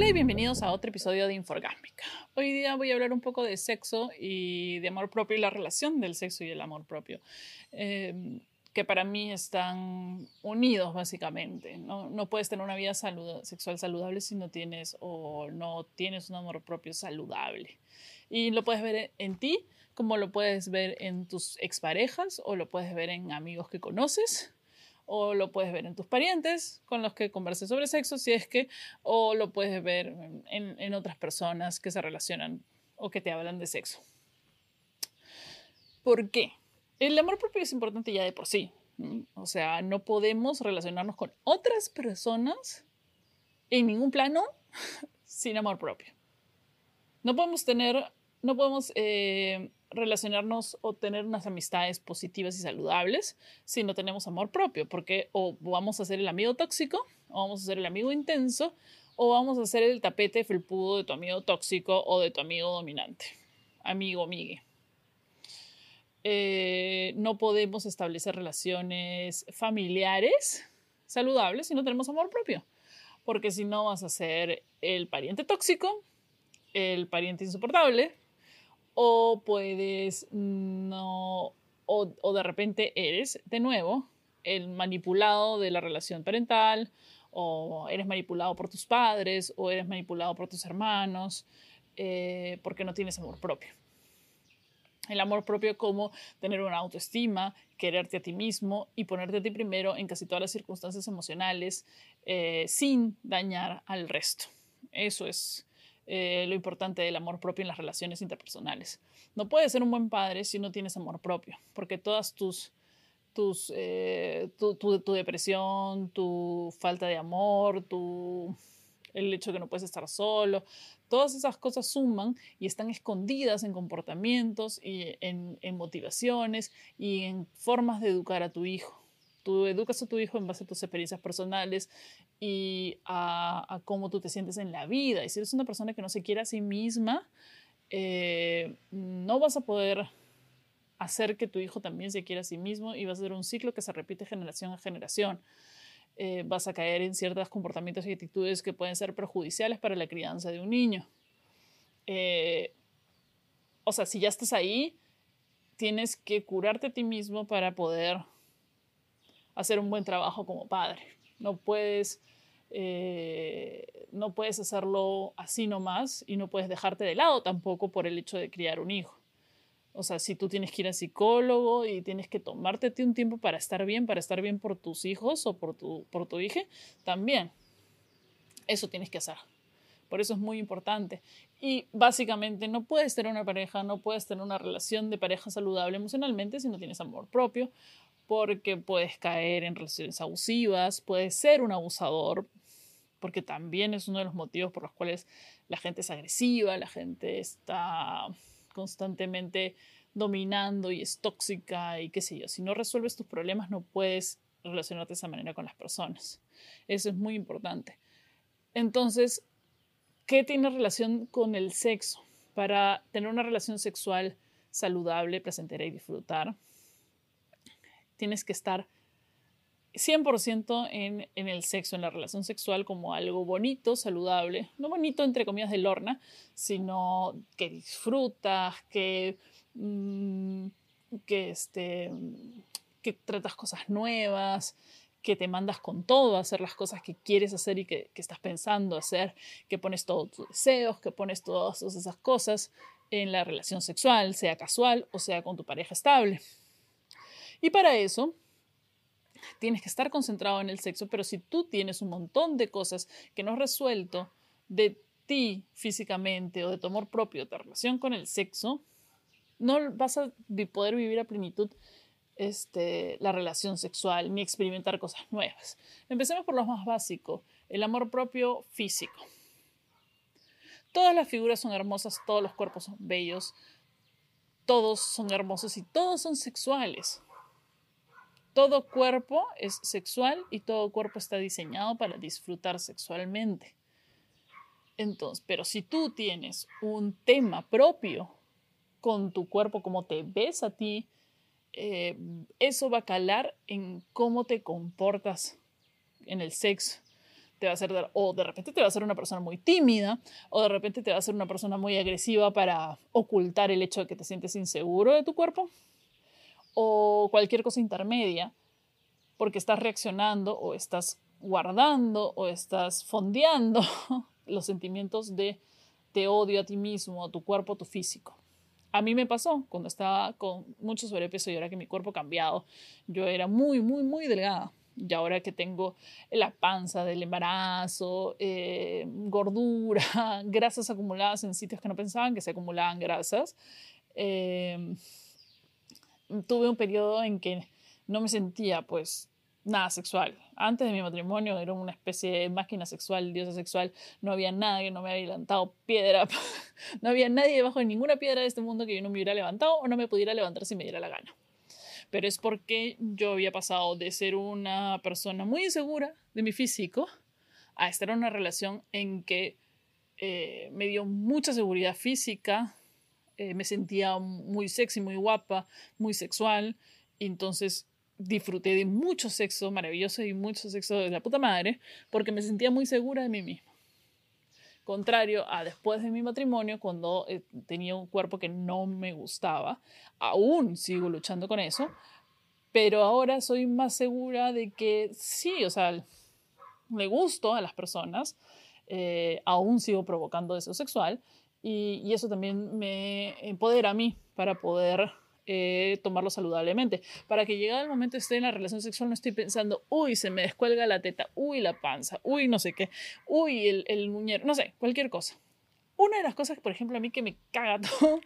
Hola y bienvenidos a otro episodio de Inforgásmica. Hoy día voy a hablar un poco de sexo y de amor propio y la relación del sexo y el amor propio, eh, que para mí están unidos básicamente. No, no puedes tener una vida sexual saludable si no tienes o no tienes un amor propio saludable. Y lo puedes ver en ti, como lo puedes ver en tus exparejas o lo puedes ver en amigos que conoces o lo puedes ver en tus parientes con los que converses sobre sexo, si es que, o lo puedes ver en, otras personas que se relacionan o que te hablan de sexo. ¿Por qué? El amor propio es importante ya de por sí. O sea, no podemos relacionarnos con otras personas en ningún plano sin amor propio. No podemos tener, no podemos eh, relacionarnos o tener unas amistades positivas y saludables si no tenemos amor propio, porque o vamos a ser el amigo tóxico, o vamos a ser el amigo intenso, o vamos a ser el tapete felpudo de tu amigo tóxico o de tu amigo dominante, amigo, amigue. Eh, no podemos establecer relaciones familiares saludables si no tenemos amor propio, porque si no vas a ser el pariente tóxico, el pariente insoportable, o puedes no, o, de repente eres de nuevo el manipulado de la relación parental, o eres manipulado por tus padres, o eres manipulado por tus hermanos, eh, porque no tienes amor propio. El amor propio como tener una autoestima, quererte a ti mismo y ponerte a ti primero en casi todas las circunstancias emocionales eh, sin dañar al resto. Eso es eh, lo importante del amor propio en las relaciones interpersonales. No puedes ser un buen padre si no tienes amor propio, porque todas tus, tus, eh, tu, tu, depresión, tu falta de amor, tu, el hecho de que no puedes estar solo, todas esas cosas suman y están escondidas en comportamientos y en, en motivaciones y en formas de educar a tu hijo. Tú educas a tu hijo en base a tus experiencias personales y a, cómo tú te sientes en la vida. Y si eres una persona que no se quiere a sí misma, eh, no vas a poder hacer que tu hijo también se quiera a sí mismo y va a ser un ciclo que se repite generación a generación. Eh, vas a caer en ciertos comportamientos y actitudes que pueden ser perjudiciales para la crianza de un niño. Eh, o sea, si ya estás ahí, tienes que curarte a ti mismo para poder hacer un buen trabajo como padre. No puedes, eh, no puedes hacerlo así nomás y no puedes dejarte de lado tampoco por el hecho de criar un hijo. O sea, si tú tienes que ir a psicólogo y tienes que tomarte un tiempo para estar bien, para estar bien por tus hijos o por tu, por tu hija, también. Eso tienes que hacer. Por eso es muy importante. Y básicamente no puedes tener una pareja, no puedes tener una relación de pareja saludable emocionalmente si no tienes amor propio porque puedes caer en relaciones abusivas, puedes ser un abusador, porque también es uno de los motivos por los cuales la gente es agresiva, la gente está constantemente dominando y es tóxica y qué sé yo. Si no resuelves tus problemas no puedes relacionarte de esa manera con las personas. Eso es muy importante. Entonces, ¿qué tiene relación con el sexo? Para tener una relación sexual saludable, placentera y disfrutar, tienes que estar 100% en, en, el sexo, en la relación sexual como algo bonito, saludable, no bonito entre comillas de lorna, sino que disfrutas, que, mm, este, tratas cosas nuevas, que te mandas con todo hacer las cosas que quieres hacer y que estás pensando hacer, que pones todos tus deseos, que pones todas esas cosas en la relación sexual, sea casual o sea con tu pareja estable. Y para eso tienes que estar concentrado en el sexo, pero si tú tienes un montón de cosas que no has resuelto de ti físicamente o de tu amor propio, de relación con el sexo, no vas a poder vivir a plenitud este, la relación sexual ni experimentar cosas nuevas. Empecemos por lo más básico, el amor propio físico. Todas las figuras son hermosas, todos los cuerpos son bellos, todos son hermosos y todos son sexuales todo cuerpo es sexual y todo cuerpo está diseñado para disfrutar sexualmente. Entonces, pero si tú tienes un tema propio con tu cuerpo, como te ves a ti, eh, eso va a calar en cómo te comportas en el sexo. te va a hacer, o de repente te va a hacer una persona muy tímida, o de repente te va a hacer una persona muy agresiva para ocultar el hecho de que te sientes inseguro de tu cuerpo, o cualquier cosa intermedia, porque estás reaccionando o estás guardando o estás fondeando los sentimientos de te odio a ti mismo, a tu cuerpo, a tu físico. A mí me pasó cuando estaba con mucho sobrepeso y ahora que mi cuerpo ha cambiado. Yo era muy, muy, muy delgada. Y ahora que tengo la panza del embarazo, eh, gordura, grasas acumuladas en sitios que no pensaban que se acumulaban grasas, eh, tuve un periodo en que no me sentía pues nada sexual. Antes de mi matrimonio era una especie de máquina sexual, diosa sexual. No había nadie, no me había levantado piedra. no había nadie debajo de ninguna piedra de este mundo que yo no me hubiera levantado o no me pudiera levantar si me diera la gana. Pero es porque yo había pasado de ser una persona muy insegura de mi físico a estar en una relación en que eh, me dio mucha seguridad física, eh, me sentía muy sexy, muy guapa, muy sexual. Entonces disfruté de mucho sexo maravilloso y mucho sexo de la puta madre porque me sentía muy segura de mí misma. Contrario a después de mi matrimonio, cuando eh, tenía un cuerpo que no me gustaba, aún sigo luchando con eso, pero ahora soy más segura de que sí, o sea, le gusto a las personas, eh, aún sigo provocando deseo sexual y, eso también me empodera a mí para poder eh, tomarlo saludablemente. Para que llegue el momento esté en la relación sexual, no estoy pensando, uy, se me descuelga la teta, uy, la panza, uy, no sé qué, uy, el, el muñero, no sé, cualquier cosa. Una de las cosas, por ejemplo, a mí que me caga todo,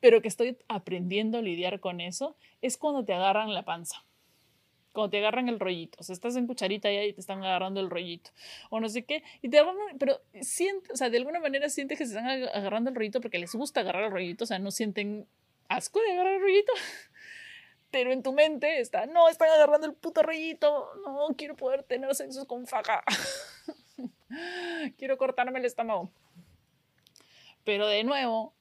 pero que estoy aprendiendo a lidiar con eso, es cuando te agarran la panza cuando te agarran el rollito, o sea, estás en cucharita y ahí te están agarrando el rollito, o no sé qué, y te agarran, pero siente, o sea, de alguna manera sientes que se están agarrando el rollito porque les gusta agarrar el rollito, o sea, no sienten asco de agarrar el rollito. Pero en tu mente está, no, están agarrando el puto rollito, no, quiero poder tener sexo con faja. quiero cortarme el estómago. Pero de nuevo,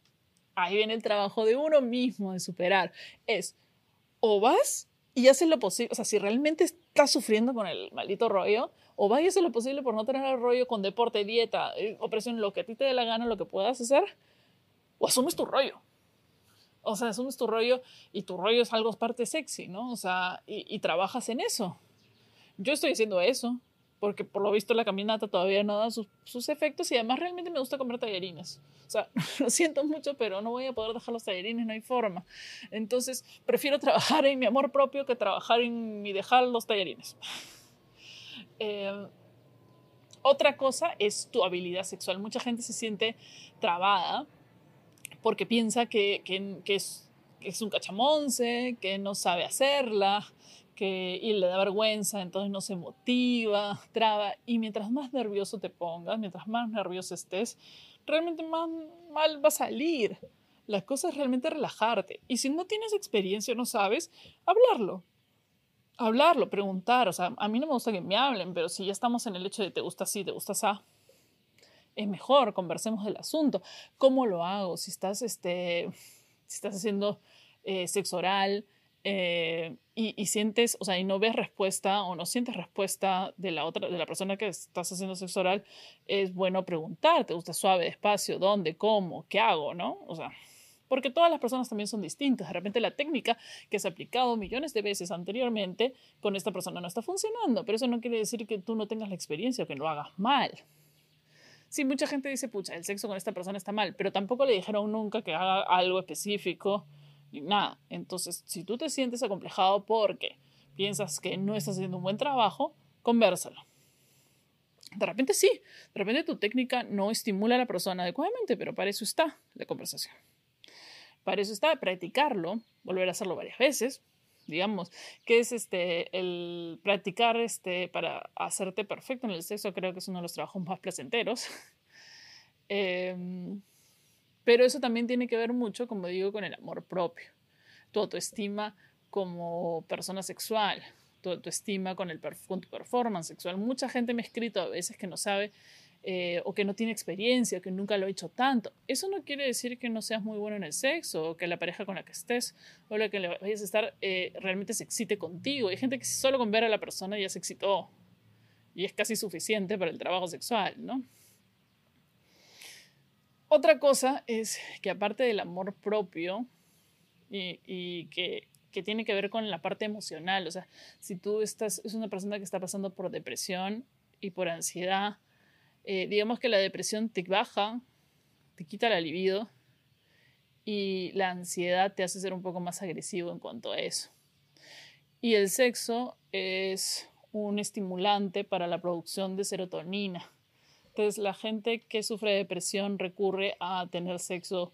ahí viene el trabajo de uno mismo de superar. Es, o vas y haces lo posible, o sea, si realmente estás sufriendo con el maldito rollo, o vas y haces lo posible por no tener el rollo con deporte, dieta, eh, opresión, lo que a ti te dé la gana, lo que puedas hacer, o asumes tu rollo o sea, asumes tu rollo y tu rollo es algo parte sexy, ¿no? O sea, y, trabajas en eso. Yo estoy haciendo eso, porque por lo visto la caminata todavía no da sus, sus, efectos y además realmente me gusta comer tallarines. O sea, lo siento mucho, pero no voy a poder dejar los tallarines, no hay forma. Entonces, prefiero trabajar en mi amor propio que trabajar en mi dejar los tallarines. Eh, otra cosa es tu habilidad sexual. Mucha gente se siente trabada porque piensa que, que, es, es, un cachamonce, que no sabe hacerla, que y le da vergüenza, entonces no se motiva, traba. Y mientras más nervioso te pongas, mientras más nervioso estés, realmente más mal va a salir. La cosa es realmente relajarte. Y si no tienes experiencia, no sabes, hablarlo. Hablarlo, preguntar. O sea, a mí no me gusta que me hablen, pero si ya estamos en el hecho de te gusta así, te gusta así, es mejor, conversemos del asunto. ¿Cómo lo hago? Si estás, este, si estás haciendo eh, sexo oral eh, y, sientes, o sea, y no ves respuesta o no sientes respuesta de la otra, de la persona que estás haciendo sexo oral, es bueno preguntar, ¿te gusta suave, despacio? ¿Dónde? ¿Cómo? ¿Qué hago? ¿No? O sea, porque todas las personas también son distintas. De repente la técnica que has aplicado millones de veces anteriormente con esta persona no está funcionando, pero eso no quiere decir que tú no tengas la experiencia o que lo hagas mal. Sí, mucha gente dice, pucha, el sexo con esta persona está mal, pero tampoco le dijeron nunca que haga algo específico nada. Entonces, si tú te sientes acomplejado porque piensas que no estás haciendo un buen trabajo, conversalo. De repente sí, de repente tu técnica no estimula a la persona adecuadamente, pero para eso está la conversación. Para eso está practicarlo, volver a hacerlo varias veces, digamos, que es este, el practicar este, para hacerte perfecto en el sexo, creo que es uno de los trabajos más placenteros. Em, pero eso también tiene que ver mucho, como digo, con el amor propio, tu autoestima como persona sexual, tu autoestima con, el, con tu performance sexual. Mucha gente me ha escrito a veces que no sabe eh, o que no tiene experiencia, que nunca lo ha hecho tanto. Eso no quiere decir que no seas muy bueno en el sexo, o que la pareja con la que estés, o la que le vayas a estar, eh, realmente se excite contigo. Hay gente que solo con ver a la persona ya se excitó. y es casi suficiente para el trabajo sexual, ¿no? Otra cosa es que aparte del amor propio y, que, tiene que ver con la parte emocional, o sea, si tú estás, es una persona que está pasando por depresión y por ansiedad, eh, digamos que la depresión te baja, te quita la libido y la ansiedad te hace ser un poco más agresivo en cuanto a eso. Y el sexo es un estimulante para la producción de serotonina. Entonces, la gente que sufre de depresión recurre a tener sexo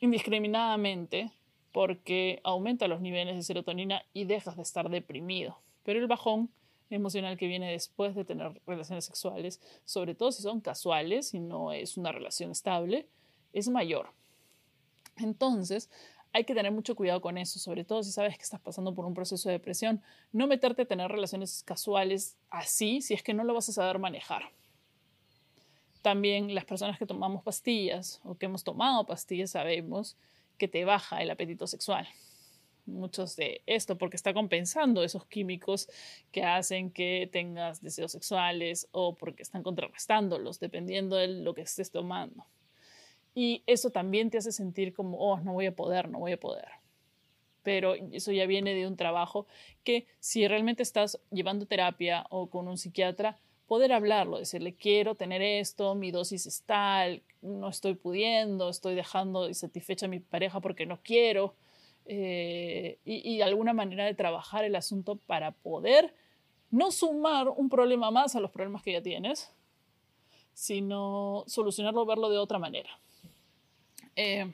indiscriminadamente porque aumenta los niveles de serotonina y dejas de estar deprimido. Pero el bajón emocional que viene después de tener relaciones sexuales, sobre todo si son casuales y no es una relación estable, es mayor. Entonces, hay que tener mucho cuidado con eso, sobre todo si sabes que estás pasando por un proceso de depresión. No meterte a tener relaciones casuales así si es que no lo vas a saber manejar. También las personas que tomamos pastillas o que hemos tomado pastillas sabemos que te baja el apetito sexual. Muchos de esto porque está compensando esos químicos que hacen que tengas deseos sexuales o porque están contrarrestándolos dependiendo de lo que estés tomando. Y eso también te hace sentir como, oh, no voy a poder, no voy a poder. Pero eso ya viene de un trabajo que si realmente estás llevando terapia o con un psiquiatra, poder hablarlo, decirle, quiero tener esto, mi dosis es tal, no estoy pudiendo, estoy dejando insatisfecha a mi pareja porque no quiero. Eh, y, alguna manera de trabajar el asunto para poder no sumar un problema más a los problemas que ya tienes, sino solucionarlo, verlo de otra manera. Eh,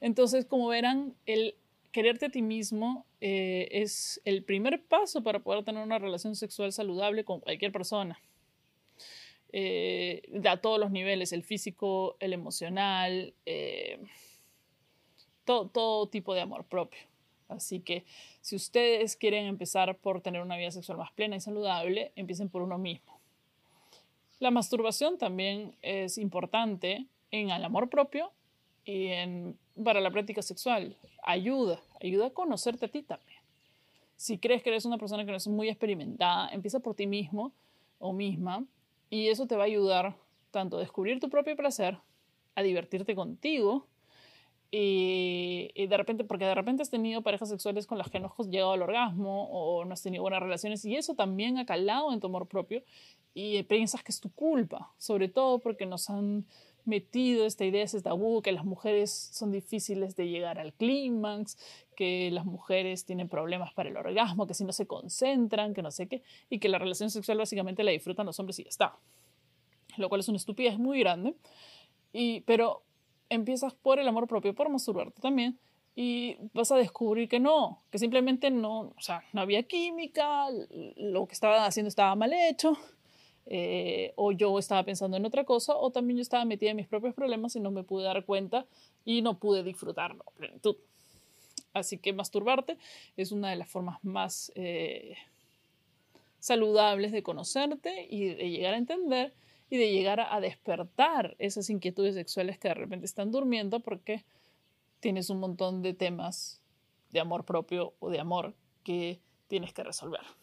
entonces, como verán, el quererte a ti mismo eh, es el primer paso para poder tener una relación sexual saludable con cualquier persona. Eh, a todos los niveles, el físico, el emocional, todo, todo tipo de amor propio. Así que si ustedes quieren empezar por tener una vida sexual más plena y saludable, empiecen por uno mismo. La masturbación también es importante en el amor propio y para la práctica sexual. Ayuda, ayuda a conocerte a ti también. Si crees que eres una persona que no es muy experimentada, empieza por ti mismo o misma y eso te va a ayudar tanto a descubrir tu propio placer, a divertirte contigo y, de repente, porque de repente has tenido parejas sexuales con las que no has llegado al orgasmo o no has tenido buenas relaciones y eso también ha calado en tu amor propio y piensas que es tu culpa, sobre todo porque nos han metido esta idea, ese tabú, que las mujeres son difíciles de llegar al clímax, que las mujeres tienen problemas para el orgasmo, que si no se concentran, que no sé qué, y que la relación sexual básicamente la disfrutan los hombres y ya está. Lo cual es una estupidez muy grande. Y, pero empiezas por el amor propio, por masturbarte también, y vas a descubrir que no, que simplemente no, o sea, no había química, lo que estaba haciendo estaba mal hecho, eh, o yo estaba pensando en otra cosa, o también yo estaba metida en mis propios problemas y no me pude dar cuenta y no pude disfrutarlo plenitud. Así que masturbarte es una de las formas más eh, saludables de conocerte y de llegar a entender y de llegar a despertar esas inquietudes sexuales que de repente están durmiendo porque tienes un montón de temas de amor propio o de amor que tienes que resolver.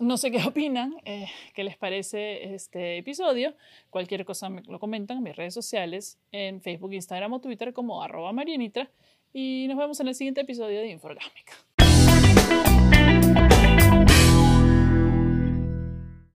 No sé qué opinan, eh, qué les parece este episodio. Cualquier cosa lo comentan en mis redes sociales, en Facebook, Instagram o Twitter como arroba marianitra. Y nos vemos en el siguiente episodio de Infogámica.